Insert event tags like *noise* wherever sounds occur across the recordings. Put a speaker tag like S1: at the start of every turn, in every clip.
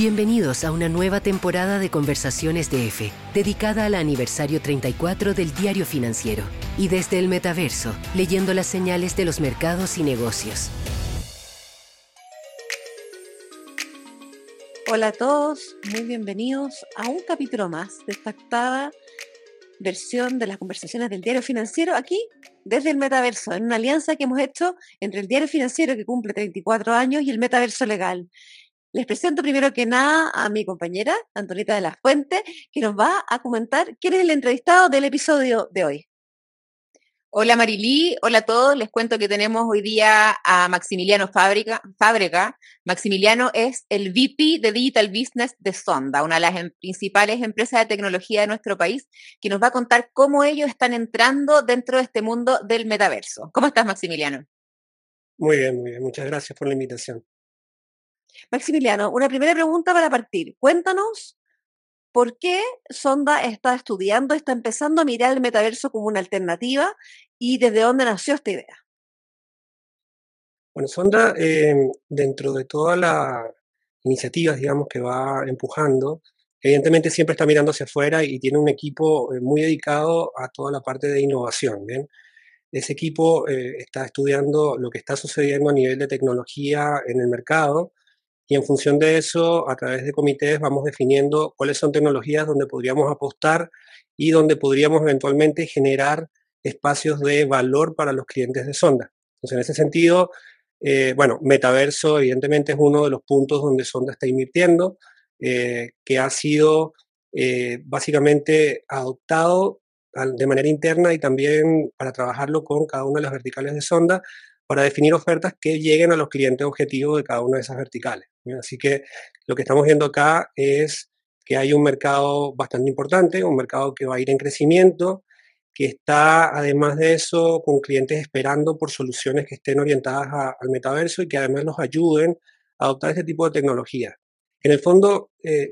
S1: Bienvenidos a una nueva temporada de Conversaciones de F, dedicada al aniversario 34 del Diario Financiero y desde el metaverso, leyendo las señales de los mercados y negocios.
S2: Hola a todos, muy bienvenidos a un capítulo más de esta octava versión de las conversaciones del Diario Financiero aquí desde el metaverso, en una alianza que hemos hecho entre el Diario Financiero que cumple 34 años y el metaverso legal. Les presento primero que nada a mi compañera, Antonita de la Fuente, que nos va a comentar quién es el entrevistado del episodio de hoy.
S3: Hola Marilí, hola a todos. Les cuento que tenemos hoy día a Maximiliano Fábrica. Fábrica. Maximiliano es el VP de Digital Business de Sonda, una de las em, principales empresas de tecnología de nuestro país, que nos va a contar cómo ellos están entrando dentro de este mundo del metaverso. ¿Cómo estás, Maximiliano?
S4: Muy bien, muy bien. Muchas gracias por la invitación.
S2: Maximiliano, una primera pregunta para partir. Cuéntanos por qué Sonda está estudiando, está empezando a mirar el metaverso como una alternativa y desde dónde nació esta idea.
S4: Bueno, Sonda, eh, dentro de todas las iniciativas, digamos, que va empujando, evidentemente siempre está mirando hacia afuera y tiene un equipo eh, muy dedicado a toda la parte de innovación. Ese equipo eh, está estudiando lo que está sucediendo a nivel de tecnología en el mercado y en función de eso, a través de comités, vamos definiendo cuáles son tecnologías donde podríamos apostar y donde podríamos eventualmente generar espacios de valor para los clientes de Sonda. Entonces, en ese sentido, eh, bueno, metaverso evidentemente es uno de los puntos donde Sonda está invirtiendo, eh, que ha sido eh, básicamente adoptado de manera interna y también para trabajarlo con cada una de las verticales de Sonda para definir ofertas que lleguen a los clientes objetivos de cada una de esas verticales. Así que lo que estamos viendo acá es que hay un mercado bastante importante, un mercado que va a ir en crecimiento, que está además de eso con clientes esperando por soluciones que estén orientadas al metaverso y que además los ayuden a adoptar este tipo de tecnología. En el fondo, eh,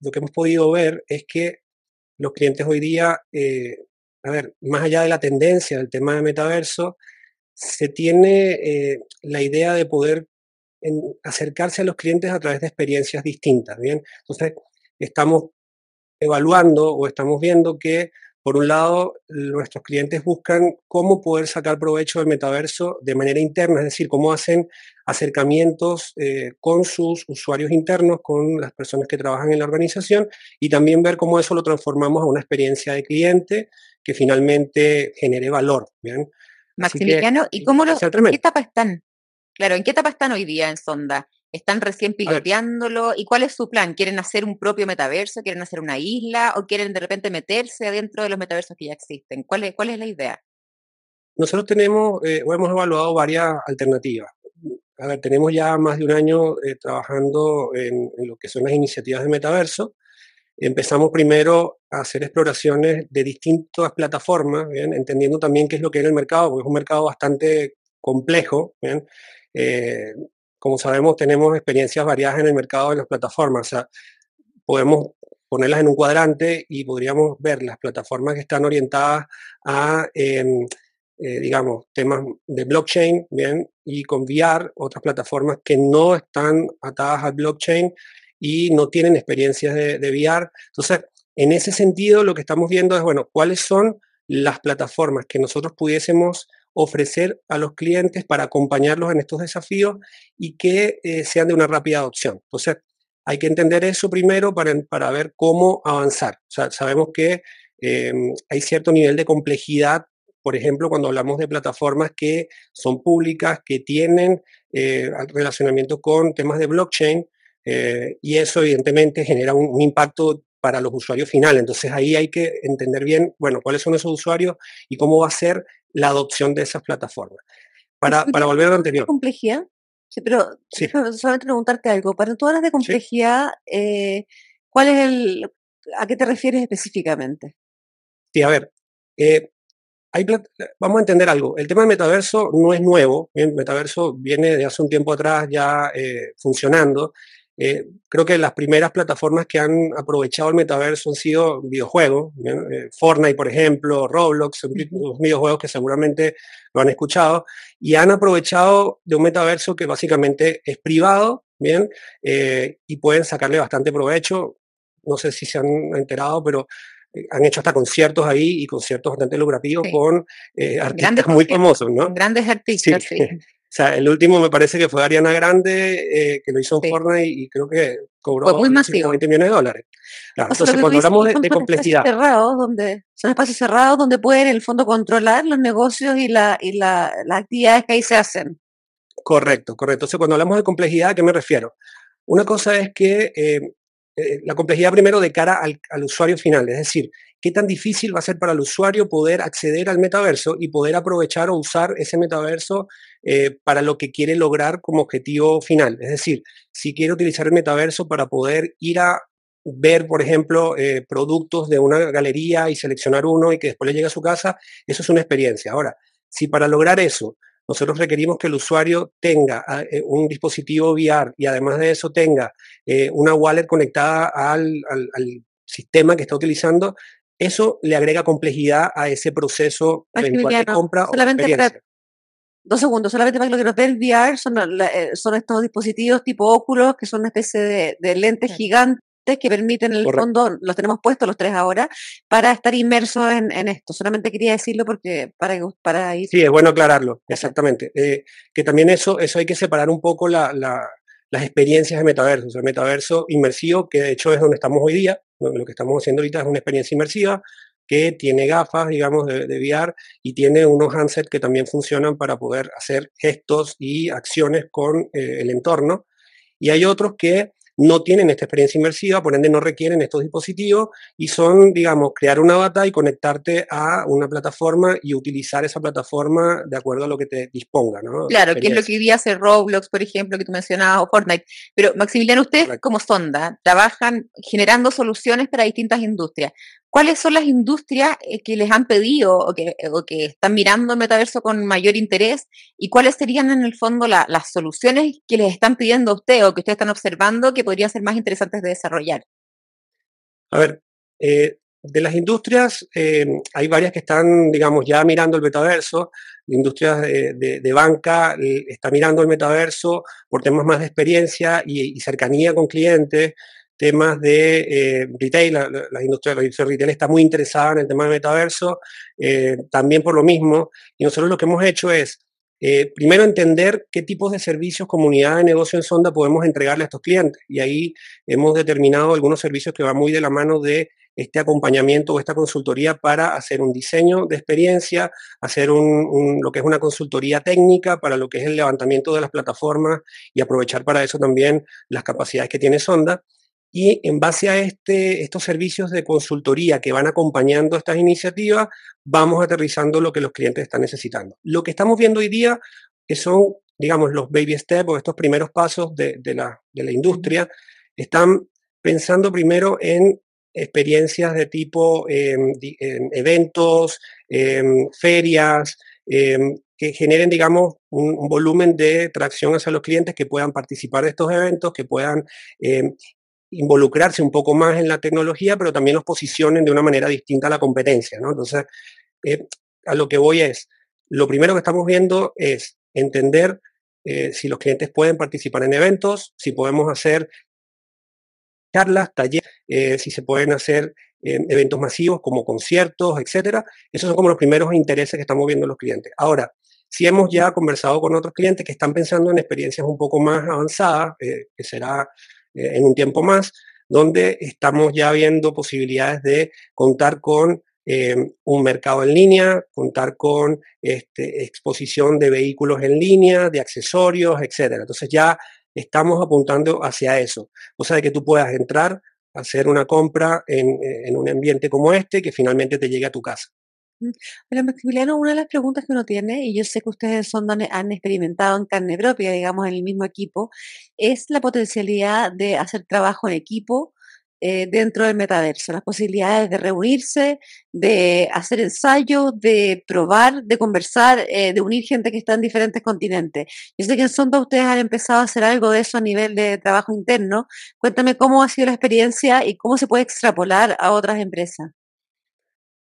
S4: lo que hemos podido ver es que los clientes hoy día, eh, a ver, más allá de la tendencia del tema de metaverso, se tiene eh, la idea de poder en acercarse a los clientes a través de experiencias distintas, ¿bien? Entonces, estamos evaluando o estamos viendo que, por un lado, nuestros clientes buscan cómo poder sacar provecho del metaverso de manera interna, es decir, cómo hacen acercamientos eh, con sus usuarios internos, con las personas que trabajan en la organización, y también ver cómo eso lo transformamos a una experiencia de cliente que finalmente genere valor, ¿bien?
S3: Maximiliano, ¿y cómo los, qué etapa están? Claro, ¿en qué etapa están hoy día en Sonda? ¿Están recién piloteándolo? ¿Y cuál es su plan? ¿Quieren hacer un propio metaverso? ¿Quieren hacer una isla? ¿O quieren de repente meterse adentro de los metaversos que ya existen? ¿Cuál es, cuál es la idea?
S4: Nosotros tenemos, eh, o hemos evaluado varias alternativas. A ver, tenemos ya más de un año eh, trabajando en, lo que son las iniciativas de metaverso. Empezamos primero a hacer exploraciones de distintas plataformas, entendiendo también qué es lo que en el mercado, porque es un mercado bastante complejo. ¿bien? Eh, como sabemos, tenemos experiencias variadas en el mercado de las plataformas. O sea, podemos ponerlas en un cuadrante y podríamos ver las plataformas que están orientadas a, em, eh, digamos, temas de blockchain, ¿bien? Y con VR, otras plataformas que no están atadas al blockchain y no tienen experiencias de, de VR. Entonces, en ese sentido, lo que estamos viendo es, bueno, cuáles son las plataformas que nosotros pudiésemos ofrecer a los clientes para acompañarlos en estos desafíos y que eh, sean de una rápida adopción. Entonces, hay que entender eso primero para, para ver cómo avanzar. sabemos que em, hay cierto nivel de complejidad, por ejemplo, cuando hablamos de plataformas que son públicas, que tienen eh, relacionamiento con temas de blockchain, eh, y eso evidentemente genera un, impacto para los usuarios finales. Entonces ahí hay que entender bien, bueno, cuáles son esos usuarios y cómo va a ser la adopción de esas plataformas. Para, para volver a lo anterior.
S2: ¿Complejidad? Sí, pero solamente preguntarte algo. Para tú hablas de complejidad, eh, ¿cuál es el, a qué te refieres específicamente?
S4: Sí, a ver, eh, hay, vamos a entender algo. El tema del metaverso no es nuevo. El metaverso viene de hace un tiempo atrás ya eh, funcionando. Eh, creo que las primeras plataformas que han aprovechado el metaverso han sido videojuegos, eh, Fortnite por ejemplo, Roblox, son videojuegos que seguramente lo han escuchado, y han aprovechado de un metaverso que básicamente es privado ¿bien? Eh, y pueden sacarle bastante provecho. No sé si se han enterado, pero eh, han hecho hasta conciertos ahí y conciertos bastante lucrativos con eh, artistas muy famosos, ¿no?
S3: Grandes artistas, sí. *laughs*
S4: sea, el último me parece que fue Ariana Grande, que lo hizo en Fortnite y creo que cobró
S3: muy
S4: 20 millones de dólares. entonces, cuando hablamos de, complejidad.
S2: Cerrados donde, son espacios cerrados donde pueden, en el fondo, controlar los negocios y, la, y la, las actividades que ahí se hacen.
S4: Correcto, correcto. Entonces, cuando hablamos de complejidad, ¿a qué me refiero? Una cosa es que eh, eh, la complejidad primero de cara al, usuario final, es decir, qué tan difícil va a ser para el usuario poder acceder al metaverso y poder aprovechar o usar ese metaverso eh, para lo que quiere lograr como objetivo final. Es decir, si quiere utilizar el metaverso para poder ir a ver, por ejemplo, productos de una galería y seleccionar uno y que después le llegue a su casa, eso es una experiencia. Ahora, si para lograr eso nosotros requerimos que el usuario tenga ah, eh, un dispositivo VR y además de eso tenga eh, una wallet conectada al, sistema que está utilizando. Eso le agrega complejidad a ese proceso
S2: de compra o experiencia. dos segundos, solamente para que lo que nos ve el VR son, eh, son estos dispositivos tipo óculos que son una especie de, de lentes gigantes que permiten en el fondo, los tenemos puestos los tres ahora, para estar inmersos en, esto. Solamente quería decirlo porque para, para ir...
S4: Sí, es bueno aclararlo, exactamente. Eh, que también eso, eso hay que separar un poco las experiencias de metaverso. el metaverso inmersivo, que de hecho es donde estamos hoy día, lo que estamos haciendo ahorita es una experiencia inmersiva, que tiene gafas, digamos, de, de, VR y tiene unos handsets que también funcionan para poder hacer gestos y acciones con eh, el entorno. Y hay otros que no tienen esta experiencia inmersiva, por ende no requieren estos dispositivos y son, digamos, crear una bata y conectarte a una plataforma y utilizar esa plataforma de acuerdo a lo que te disponga, ¿no?
S3: Claro, que es lo que hoy día hace Roblox, por ejemplo, que tú mencionabas, o Fortnite. Pero Maximiliano, ustedes como Sonda trabajan generando soluciones para distintas industrias. ¿Cuáles son las industrias eh, que les han pedido o que, están mirando el metaverso con mayor interés? ¿Y cuáles serían en el fondo las soluciones que les están pidiendo a usted o que ustedes están observando que podrían ser más interesantes de desarrollar?
S4: A ver, eh, de las industrias, eh, hay varias que están, digamos, ya mirando el metaverso. La industria de, banca está mirando el metaverso por temas más de experiencia y cercanía con clientes temas de eh, retail, la, industria, la industria retail está muy interesada en el tema del metaverso, eh, también por lo mismo, y nosotros lo que hemos hecho es, eh, primero entender qué tipos de servicios, comunidad de negocio en Sonda podemos entregarle a estos clientes, y ahí hemos determinado algunos servicios que van muy de la mano de este acompañamiento o esta consultoría para hacer un diseño de experiencia, hacer un, lo que es una consultoría técnica para lo que es el levantamiento de las plataformas y aprovechar para eso también las capacidades que tiene Sonda. Y en base a este, estos servicios de consultoría que van acompañando estas iniciativas, vamos aterrizando lo que los clientes están necesitando. Lo que estamos viendo hoy día, que son, digamos, los baby steps o estos primeros pasos de, la, industria, están pensando primero en experiencias de tipo em, em, eventos, em, ferias, que generen, digamos, un, volumen de tracción hacia los clientes que puedan participar de estos eventos, que puedan involucrarse un poco más en la tecnología, pero también los posicionen de una manera distinta a la competencia. ¿no? Entonces, eh, a lo que voy es, lo primero que estamos viendo es entender eh, si los clientes pueden participar en eventos, si podemos hacer charlas, talleres, eh, si se pueden hacer eventos masivos como conciertos, etcétera. Esos son como los primeros intereses que estamos viendo los clientes. Ahora, si hemos ya conversado con otros clientes que están pensando en experiencias un poco más avanzadas, que será en un tiempo más, donde estamos ya viendo posibilidades de contar con eh, un mercado en línea, contar con este, exposición de vehículos en línea, de accesorios, etcétera. Entonces ya estamos apuntando hacia eso. O sea, de que tú puedas entrar, hacer una compra en, en un ambiente como este, que finalmente te llegue a tu casa.
S2: Pero Maximiliano, una de las preguntas que uno tiene, y yo sé que ustedes son, han experimentado en carne propia, digamos, en el mismo equipo, es la potencialidad de hacer trabajo en equipo eh, dentro del metaverso, las posibilidades de reunirse, de hacer ensayos, de probar, de conversar, eh, de unir gente que está en diferentes continentes. Yo sé que en Sonda ustedes han empezado a hacer algo de eso a nivel de trabajo interno. Cuéntame cómo ha sido la experiencia y cómo se puede extrapolar a otras empresas.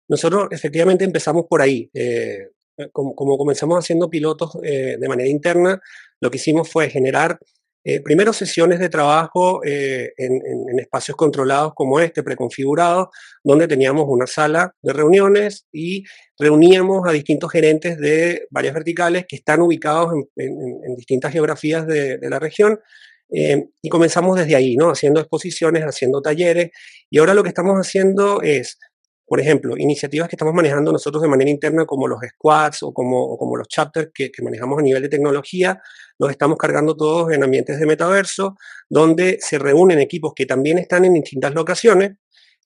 S4: Nosotros efectivamente empezamos por ahí. Eh, como, comenzamos haciendo pilotos eh, de manera interna, lo que hicimos fue generar eh, primero sesiones de trabajo eh, en, espacios controlados como este, preconfigurados, donde teníamos una sala de reuniones y reuníamos a distintos gerentes de varias verticales que están ubicados en, distintas geografías de, la región. Eh, y comenzamos desde ahí, ¿no? Haciendo exposiciones, haciendo talleres. Y ahora lo que estamos haciendo es por ejemplo, iniciativas que estamos manejando nosotros de manera interna, como los squads o como, como los chapters que, manejamos a nivel de tecnología, los estamos cargando todos en ambientes de metaverso, donde se reúnen equipos que también están en distintas locaciones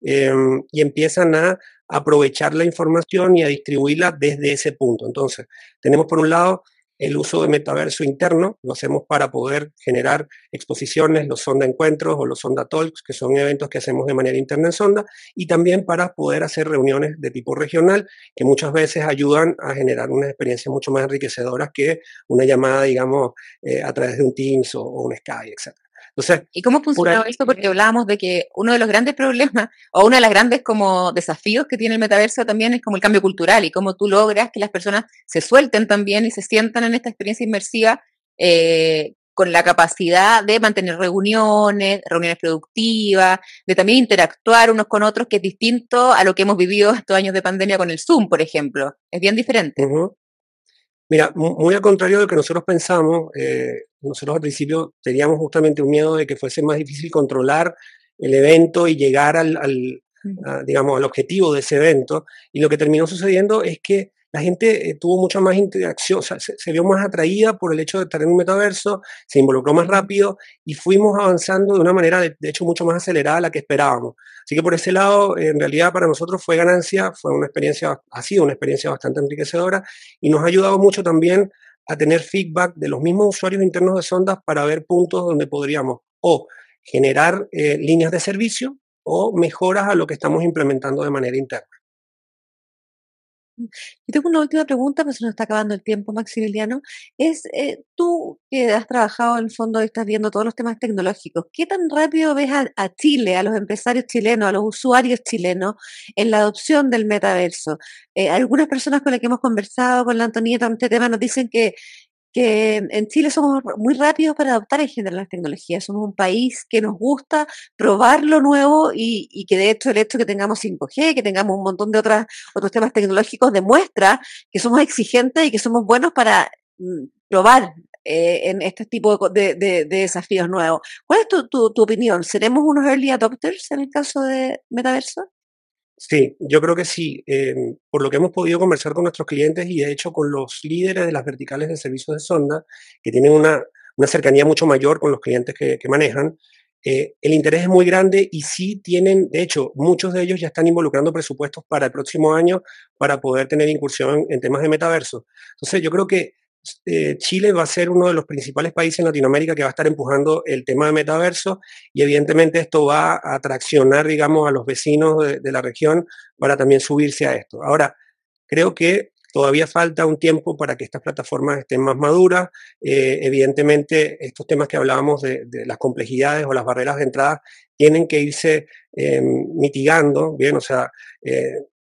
S4: em, y empiezan a aprovechar la información y a distribuirla desde ese punto. Entonces, tenemos por un lado el uso de metaverso interno, lo hacemos para poder generar exposiciones, los Sonda Encuentros o los Sonda Talks, que son eventos que hacemos de manera interna en Sonda, y también para poder hacer reuniones de tipo regional, que muchas veces ayudan a generar una experiencia mucho más enriquecedora que una llamada, digamos, eh, a través de un Teams o, o un Skype, etc.
S3: ¿Y cómo funciona esto? Porque hablábamos de que uno de los grandes problemas *laughs* o una de las grandes como desafíos que tiene el metaverso también es como el cambio cultural y cómo tú logras que las personas se suelten también y se sientan en esta experiencia inmersiva eh, con la capacidad de mantener reuniones, reuniones productivas, de también interactuar unos con otros, que es distinto a lo que hemos vivido estos años de pandemia con el Zoom, por ejemplo. Es bien diferente.
S4: Mira, muy al contrario de lo que nosotros pensamos, eh, nosotros al principio teníamos justamente un miedo de que fuese más difícil controlar el evento y llegar al, digamos, al objetivo de ese evento. Y lo que terminó sucediendo es que la gente eh, tuvo mucha más interacción, se, vio más atraída por el hecho de estar en un metaverso, se involucró más rápido y fuimos avanzando de una manera, de, hecho, mucho más acelerada a la que esperábamos. Así que por ese lado, en realidad para nosotros fue ganancia, fue una experiencia, ha sido una experiencia bastante enriquecedora y nos ha ayudado mucho también a tener feedback de los mismos usuarios internos de Sondas para ver puntos donde podríamos o generar eh, líneas de servicio o mejoras a lo que estamos implementando de manera interna.
S2: Yo tengo una última pregunta, pero se nos está acabando el tiempo, Maximiliano. Es eh, tú que has trabajado en el fondo y estás viendo todos los temas tecnológicos, ¿qué tan rápido ves a, Chile, a los empresarios chilenos, a los usuarios chilenos en la adopción del metaverso? Eh, algunas personas con las que hemos conversado con la Antonieta en este tema nos dicen que que en Chile somos muy rápidos para adoptar en general las tecnologías. Somos un país que nos gusta probar lo nuevo y, que de hecho el hecho que tengamos 5G, que tengamos un montón de otras, otros temas tecnológicos demuestra que somos exigentes y que somos buenos para mm, probar eh, en este tipo de, desafíos nuevos. ¿Cuál es tu opinión? ¿Seremos unos early adopters en el caso de metaverso?
S4: Sí, yo creo que sí. Em, por lo que hemos podido conversar con nuestros clientes y de hecho con los líderes de las verticales de servicios de sonda, que tienen una, cercanía mucho mayor con los clientes que, manejan, eh, el interés es muy grande y sí tienen, de hecho, muchos de ellos ya están involucrando presupuestos para el próximo año para poder tener incursión en temas de metaverso. Entonces, yo creo que eh, Chile va a ser uno de los principales países en Latinoamérica que va a estar empujando el tema de metaverso y evidentemente esto va a atraccionar, digamos, a los vecinos de, la región para también subirse a esto. Ahora, creo que todavía falta un tiempo para que estas plataformas estén más maduras. Eh, evidentemente, estos temas que hablábamos de, las complejidades o las barreras de entrada tienen que irse eh, mitigando, bien, o sea,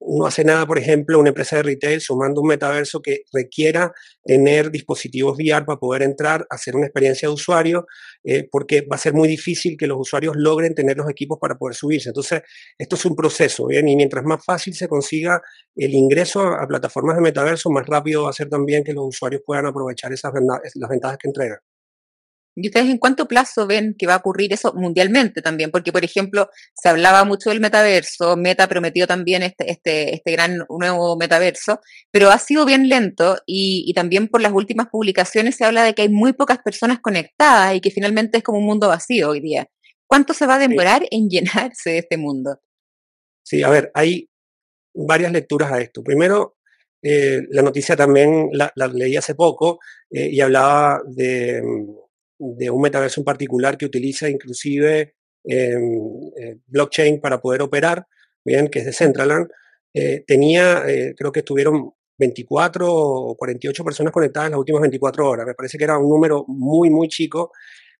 S4: no hace nada, por ejemplo, una empresa de retail sumando un metaverso que requiera tener dispositivos VR para poder entrar, hacer una experiencia de usuario, eh, porque va a ser muy difícil que los usuarios logren tener los equipos para poder subirse. Entonces, esto es un proceso. Y mientras más fácil se consiga el ingreso a, plataformas de metaverso, más rápido va a ser también que los usuarios puedan aprovechar esas las ventajas que entregan.
S3: ¿Y ustedes en cuánto plazo ven que va a ocurrir eso mundialmente también? Porque, por ejemplo, se hablaba mucho del metaverso, Meta prometió también este, este, este gran nuevo metaverso, pero ha sido bien lento y, también por las últimas publicaciones se habla de que hay muy pocas personas conectadas y que finalmente es como un mundo vacío hoy día. ¿Cuánto se va a demorar en *laughs* llenarse de este mundo?
S4: Sí, a ver, hay varias lecturas a esto. Primero, eh, la noticia también la, leí hace poco eh, y hablaba de de un metaverso en particular que utiliza inclusive em, eh, blockchain para poder operar, bien, que es de Centraland, eh, tenía, eh, creo que estuvieron 24 o 48 personas conectadas en las últimas 24 horas. Me parece que era un número muy, muy chico,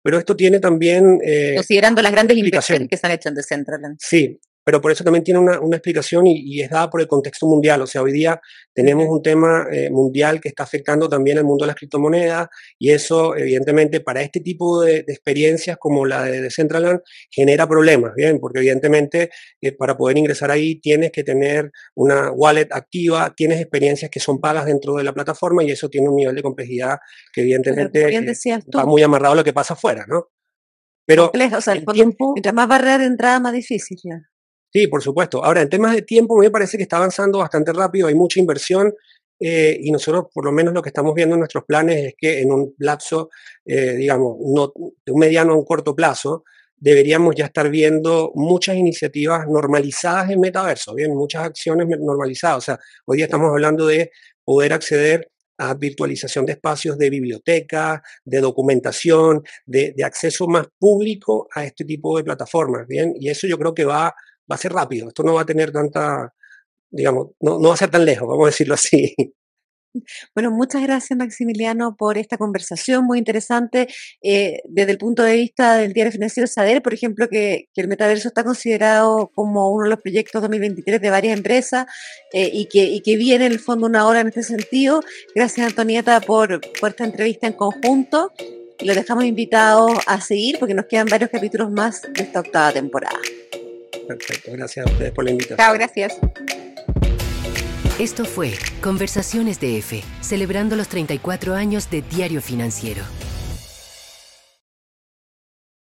S4: pero esto tiene también...
S3: Considerando las grandes inversiones que se han hecho en Decentraland.
S4: Sí, pero por eso también tiene una, explicación y, es dada por el contexto mundial. O sea, hoy día tenemos un tema eh, mundial que está afectando también el mundo de las criptomonedas y eso, evidentemente, para este tipo de, experiencias como la de Decentraland genera problemas, ¿bien? Porque evidentemente eh, para poder ingresar ahí tienes que tener una wallet activa, tienes experiencias que son pagas dentro de la plataforma y eso tiene un nivel de complejidad que evidentemente eh, va muy amarrado a lo que pasa afuera, ¿no?
S2: Pero o sea, el tiempo... mientras más barrera de entrada, más difícil.
S4: Sí, por supuesto. Ahora, en temas de tiempo, me parece que está avanzando bastante rápido, hay mucha inversión eh, y nosotros, por lo menos, lo que estamos viendo en nuestros planes es que en un lapso, eh, digamos, de un mediano a un corto plazo, deberíamos ya estar viendo muchas iniciativas normalizadas en metaverso, bien, muchas acciones normalizadas. O sea, hoy día estamos hablando de poder acceder a virtualización de espacios de biblioteca, de documentación, de, de, acceso más público a este tipo de plataformas, ¿bien? Y eso yo creo que va, va a ser rápido, esto no va a tener tanta, digamos, no, no va a ser tan lejos, vamos a decirlo así.
S2: Bueno, muchas gracias Maximiliano por esta conversación muy interesante eh, desde el punto de vista del diario financiero saber, por ejemplo, que, el metaverso está considerado como uno de los proyectos 2023 de varias empresas eh, y, que, que viene en el fondo una hora en este sentido. Gracias Antonieta por, por esta entrevista en conjunto y los dejamos invitados a seguir porque nos quedan varios capítulos más de esta octava temporada.
S4: Perfecto, gracias a ustedes por la invitación.
S3: Chao, gracias.
S1: Esto fue Conversaciones de F, celebrando los 34 años de Diario Financiero.